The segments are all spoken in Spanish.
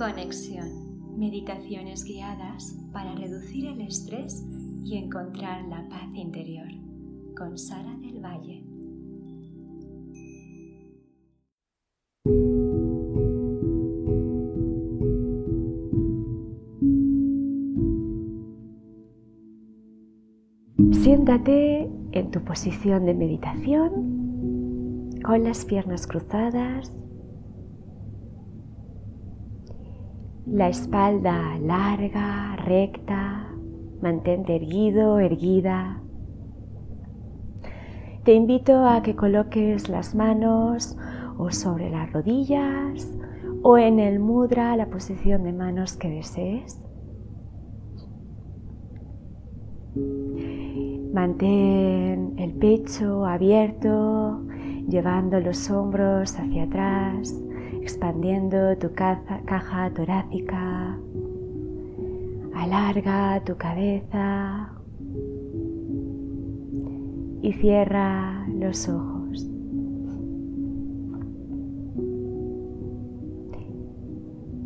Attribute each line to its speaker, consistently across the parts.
Speaker 1: Conexión. Meditaciones guiadas para reducir el estrés y encontrar la paz interior. Con Sara del Valle. Siéntate en tu posición de meditación con las piernas cruzadas la espalda larga, recta, mantente erguido, erguida. Te invito a que coloques las manos o sobre las rodillas o en el mudra, la posición de manos que desees. Mantén el pecho abierto, llevando los hombros hacia atrás expandiendo tu caja, torácica. Alarga tu cabeza y cierra los ojos.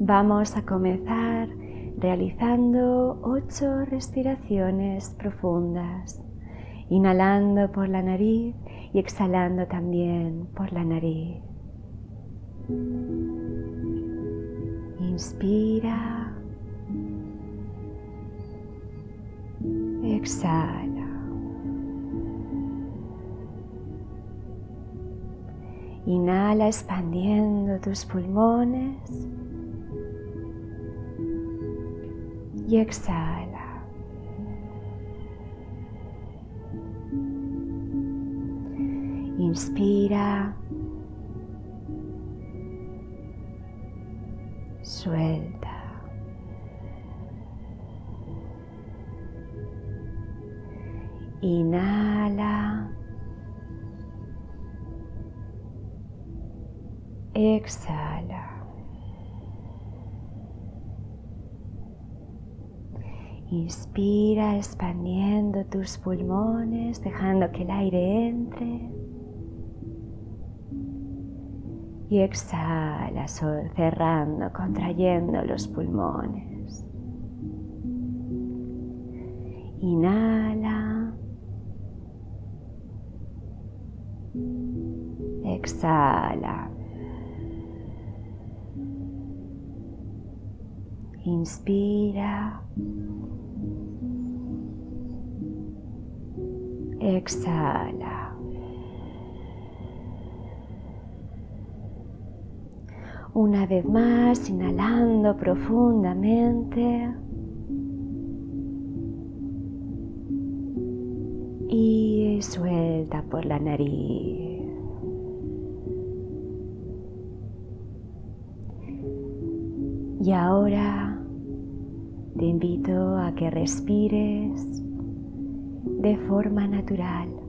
Speaker 1: Vamos a comenzar realizando ocho respiraciones profundas, inhalando por la nariz y exhalando también por la nariz. Inspira. Exhala. Inhala expandiendo tus pulmones. Y exhala. Inspira. Suelta. Inhala. Exhala. Inspira expandiendo tus pulmones, dejando que el aire entre y exhala cerrando, contrayendo los pulmones. Inhala. Exhala. Inspira. Exhala. Una vez más, inhalando profundamente. Y suelta por la nariz. Y ahora te invito a que respires de forma natural.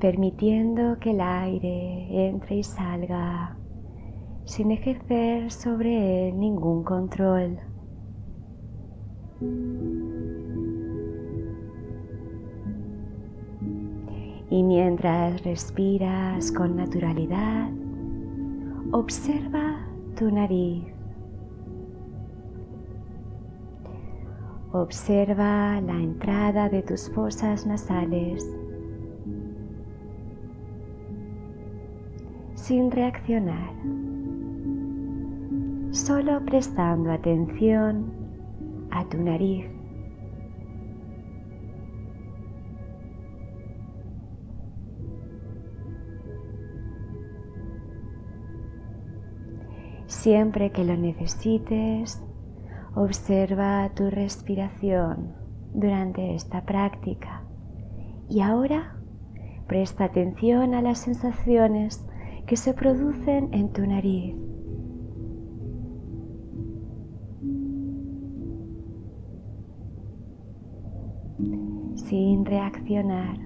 Speaker 1: Permitiendo que el aire entre y salga sin ejercer sobre él ningún control. Y mientras respiras con naturalidad, observa tu nariz. Observa la entrada de tus fosas nasales sin reaccionar, solo prestando atención a tu nariz. Siempre que lo necesites, observa tu respiración durante esta práctica y ahora presta atención a las sensaciones que se producen en tu nariz. sin reaccionar.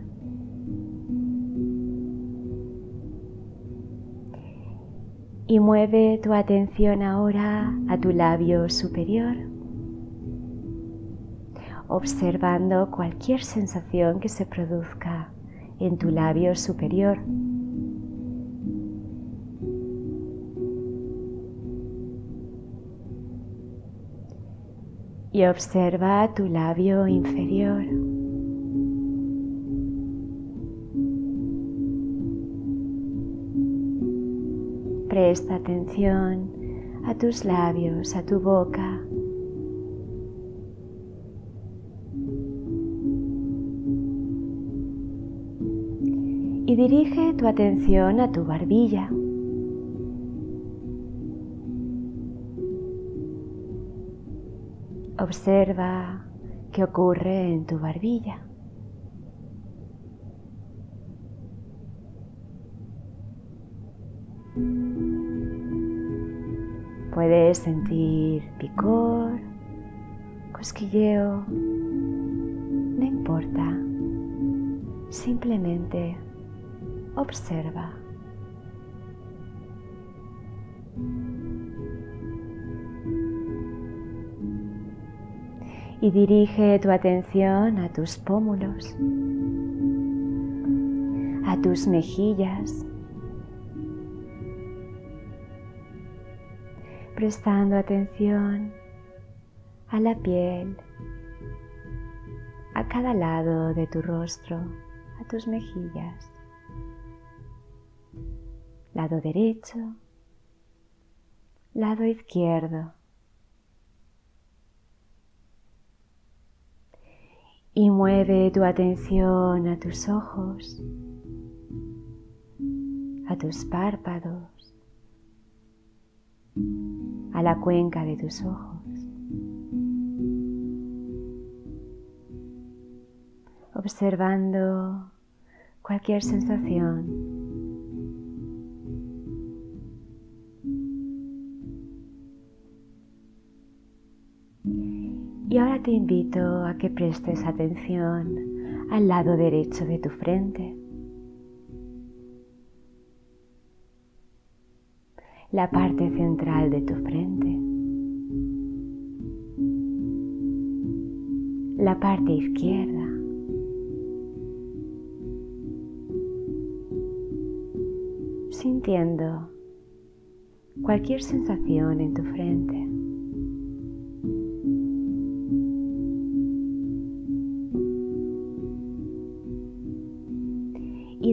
Speaker 1: Y mueve tu atención ahora a tu labio superior, observando cualquier sensación que se produzca en tu labio superior. Y observa tu labio inferior. Presta atención a tus labios, a tu boca. Y dirige tu atención a tu barbilla. Observa qué ocurre en tu barbilla. Puedes sentir picor, cosquilleo, no importa, simplemente observa. Y dirige tu atención a tus pómulos, a tus mejillas, prestando atención a la piel, a cada lado de tu rostro, a tus mejillas, lado derecho, lado izquierdo. Y mueve tu atención a tus ojos, a tus párpados, a la cuenca de tus ojos. Observando cualquier sensación. Y ahora te invito a que prestes atención al lado derecho de tu frente. la parte central de tu frente, la parte izquierda, sintiendo cualquier sensación en tu frente.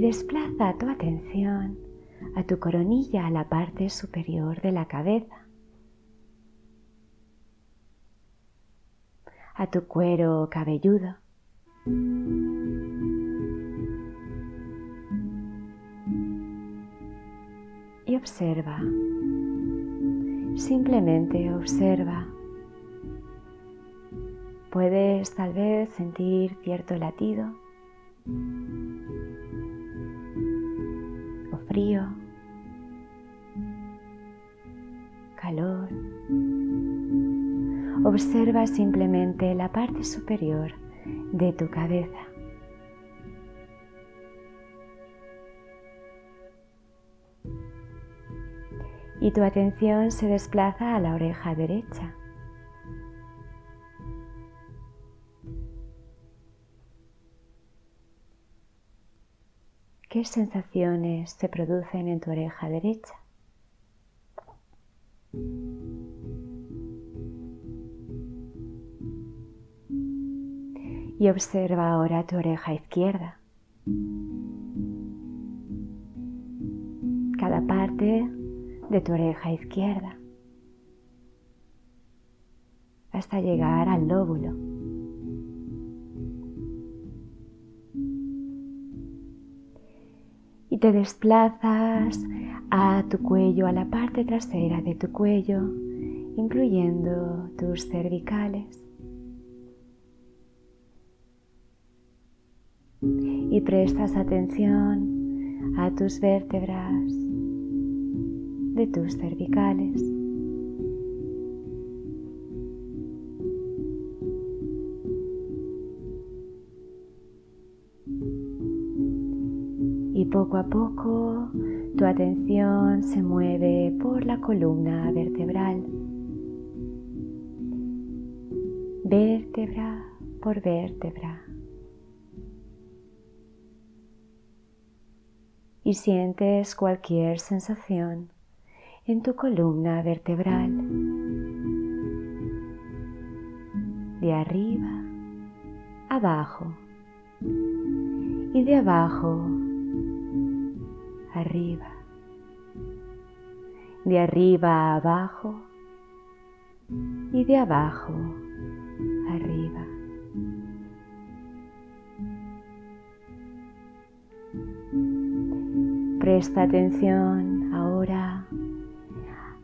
Speaker 1: Desplaza tu atención a tu coronilla a la parte superior de la cabeza, a tu cuero cabelludo. Y observa, simplemente observa. Puedes tal vez sentir cierto latido frío calor. Observa simplemente la parte superior de tu cabeza. Y tu atención se desplaza a la oreja derecha. ¿Qué sensaciones se producen en tu oreja derecha? Y observa ahora tu oreja izquierda. Cada parte de tu oreja izquierda hasta llegar al lóbulo. Y te desplazas a tu cuello, a la parte trasera de tu cuello, incluyendo tus cervicales. Y prestas atención a tus vértebras de tus cervicales. Y poco a poco tu atención se mueve por la columna vertebral, vértebra por vértebra. Y sientes cualquier sensación en tu columna vertebral. de arriba abajo y de abajo arriba, de arriba abajo y de abajo arriba. Presta atención ahora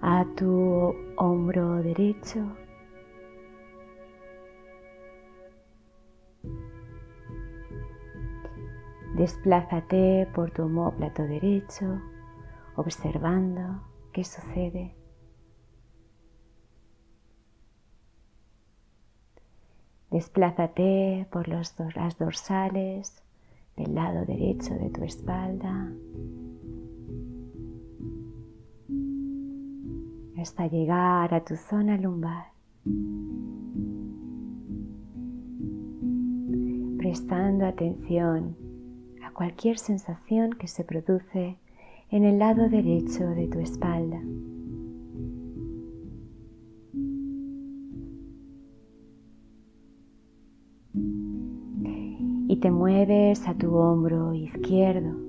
Speaker 1: a tu hombro derecho. Desplázate por tu homóplato derecho, observando qué sucede. Desplázate por las dorsales del lado derecho de tu espalda hasta llegar a tu zona lumbar. Prestando atención cualquier sensación que se produce en el lado derecho de tu espalda. Y te mueves a tu hombro izquierdo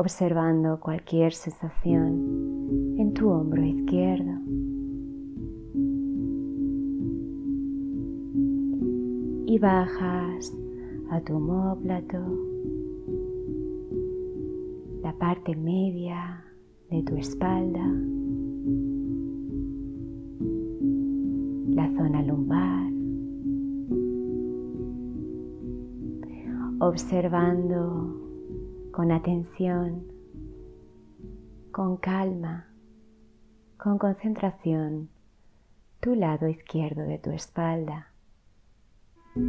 Speaker 1: observando cualquier sensación en tu hombro izquierdo. Y bajas a tu homóplato, la parte media de tu espalda, la zona lumbar, observando con atención, con calma, con concentración, tu lado izquierdo de tu espalda. Y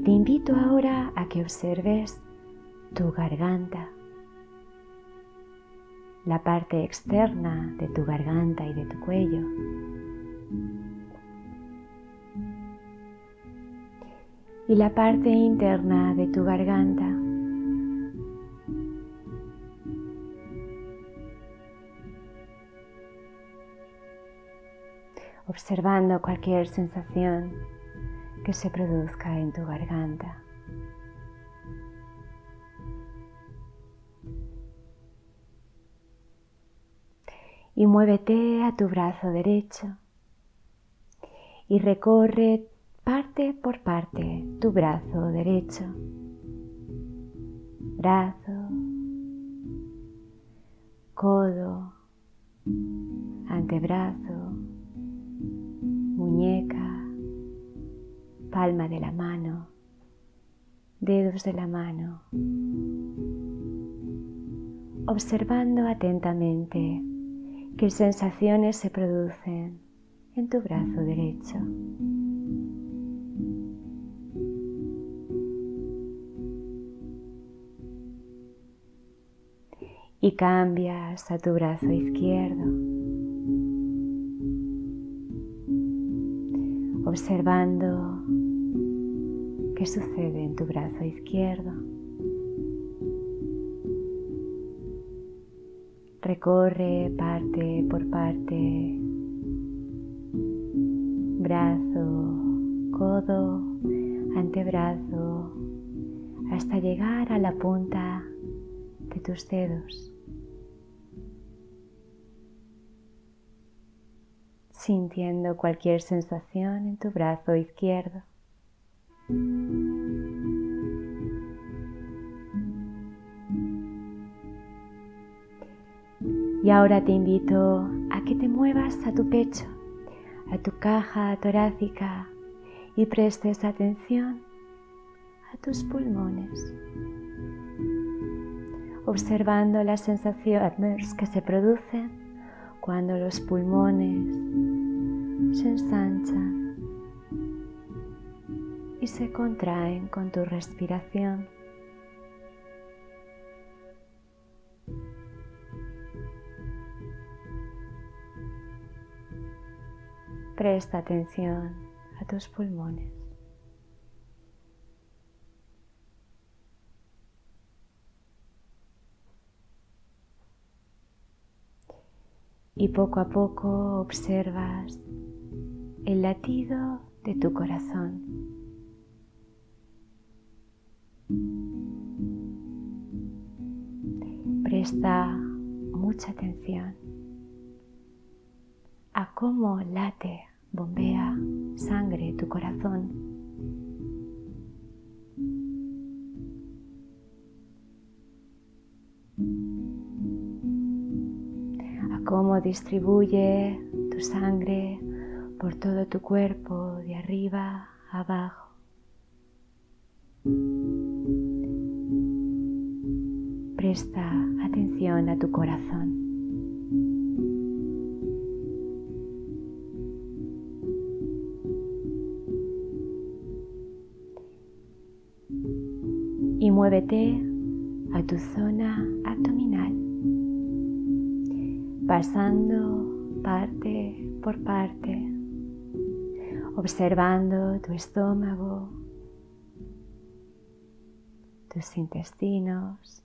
Speaker 1: te invito ahora a que observes tu garganta, la parte externa de tu garganta y de tu cuello. y la parte interna de tu garganta. Observando cualquier sensación que se produzca en tu garganta. Y muévete a tu brazo derecho y recorre parte por parte tu brazo derecho, brazo, codo, antebrazo, muñeca, palma de la mano, dedos de la mano, observando atentamente qué sensaciones se producen en tu brazo derecho. y cambias a tu brazo izquierdo, observando qué sucede en tu brazo izquierdo. Recorre parte por parte, brazo, codo, antebrazo, hasta llegar a la punta de tus dedos. Sintiendo cualquier sensación en tu brazo izquierdo. Y ahora te invito a que te muevas a tu pecho, a tu caja torácica y prestes atención a tus pulmones, observando las sensaciones que se producen cuando los pulmones se ensanchan y se contraen con tu respiración. Presta atención a tus pulmones. Y poco a poco observas el latido de tu corazón. Presta mucha atención a cómo late, bombea sangre tu corazón. A cómo distribuye tu sangre por todo tu cuerpo de arriba a abajo. Presta atención a tu corazón. Y muévete a tu zona abdominal, pasando parte por parte, observando tu estómago, tus intestinos,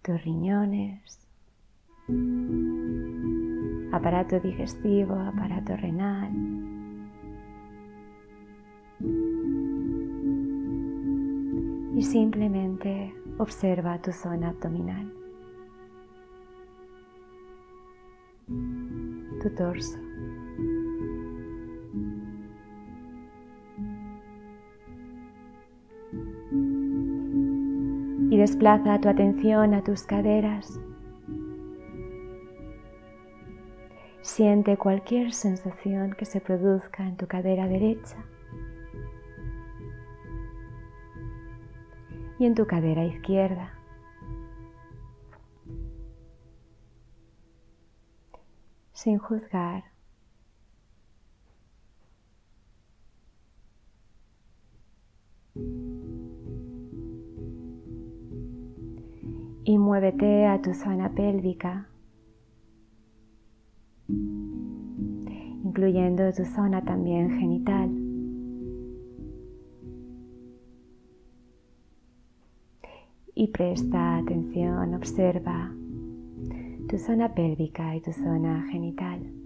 Speaker 1: tus riñones, aparato digestivo, aparato renal. Y simplemente observa tu zona abdominal, tu torso. Desplaza tu atención a tus caderas. Siente cualquier sensación que se produzca en tu cadera derecha y en tu cadera izquierda. Sin juzgar. Muévete a tu zona pélvica, incluyendo tu zona también genital. Y presta atención, observa tu zona pélvica y tu zona genital.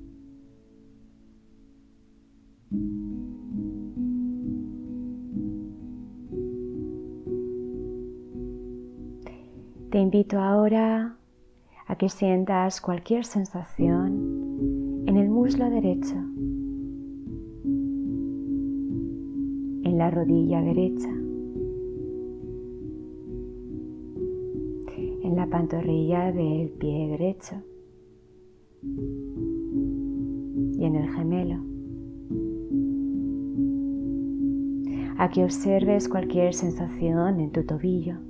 Speaker 1: Te invito ahora a que sientas cualquier sensación en el muslo derecho, en la rodilla derecha, en la pantorrilla del pie derecho y en el gemelo. A que observes cualquier sensación en tu tobillo.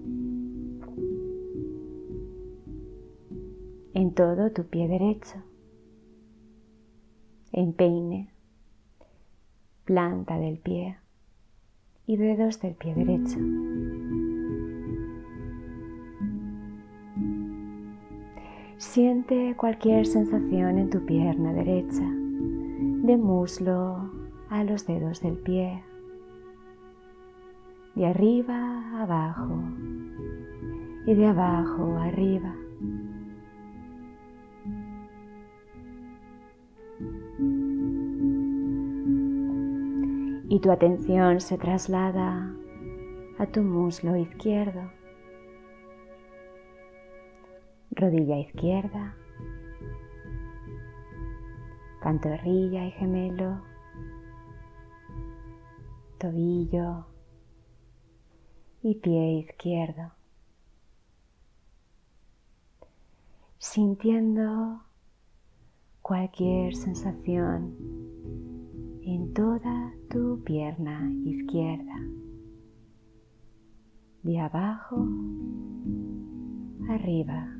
Speaker 1: Todo tu pie derecho, empeine, planta del pie. Y dedos del pie derecho. Siente cualquier sensación en tu pierna derecha, de muslo a los dedos del pie, de arriba abajo. Y de abajo arriba. Y tu atención se traslada a tu muslo izquierdo, rodilla izquierda, pantorrilla y gemelo, tobillo. Y pie izquierdo, sintiendo cualquier sensación en toda tu pierna izquierda, de abajo arriba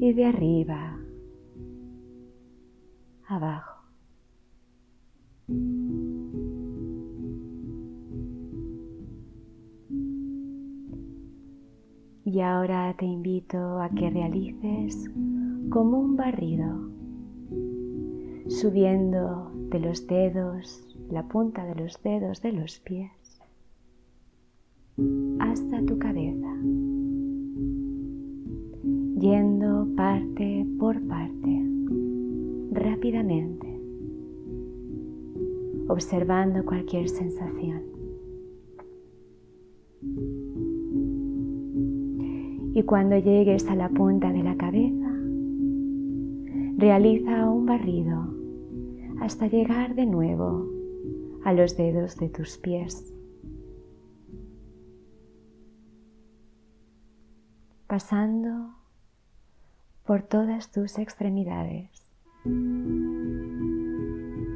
Speaker 1: y de arriba abajo. Y ahora te invito a que realices como un barrido, subiendo de los dedos, la punta de los dedos de los pies, hasta tu cabeza. yendo parte por parte, rápidamente, observando cualquier sensación. Y cuando llegues a la punta de la cabeza, realiza un barrido hasta llegar de nuevo a los dedos de tus pies. Pasando por todas tus extremidades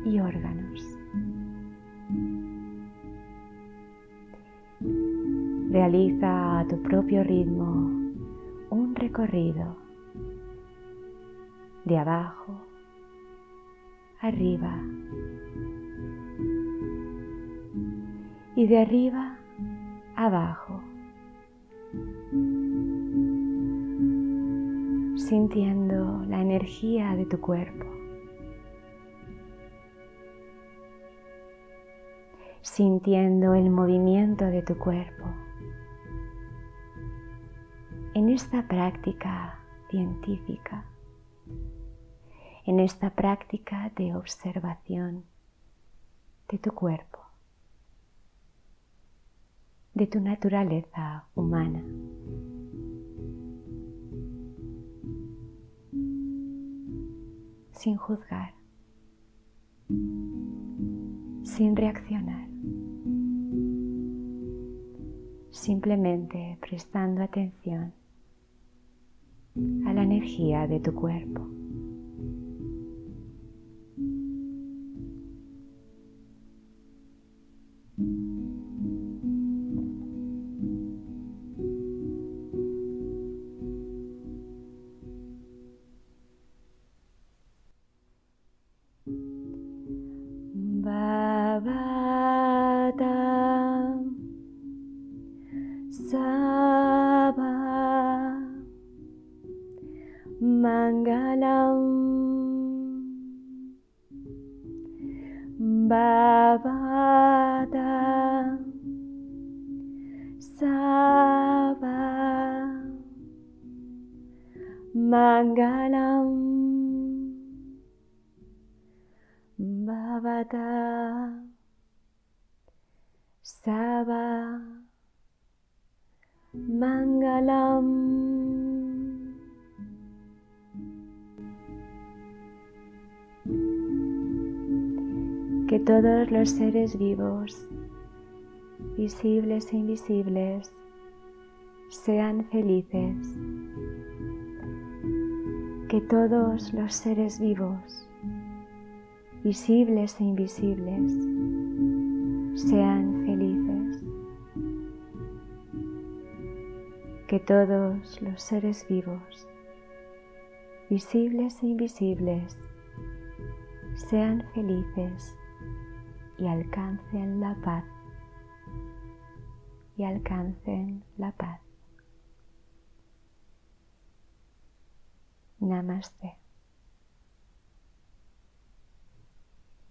Speaker 1: y órganos. Realiza a tu propio ritmo un recorrido de abajo, arriba. Y de arriba abajo, sintiendo la energía de tu cuerpo, sintiendo el movimiento de tu cuerpo. En esta práctica científica, en esta práctica de observación de tu cuerpo de tu naturaleza humana. Sin juzgar, sin reaccionar, simplemente prestando atención a la energía de tu cuerpo. Que todos los seres vivos, visibles e invisibles, sean felices que todos los seres vivos, visibles e invisibles, sean felices. Que todos los seres vivos, visibles e invisibles, sean felices y alcancen la paz. Y alcancen la paz. Namaste.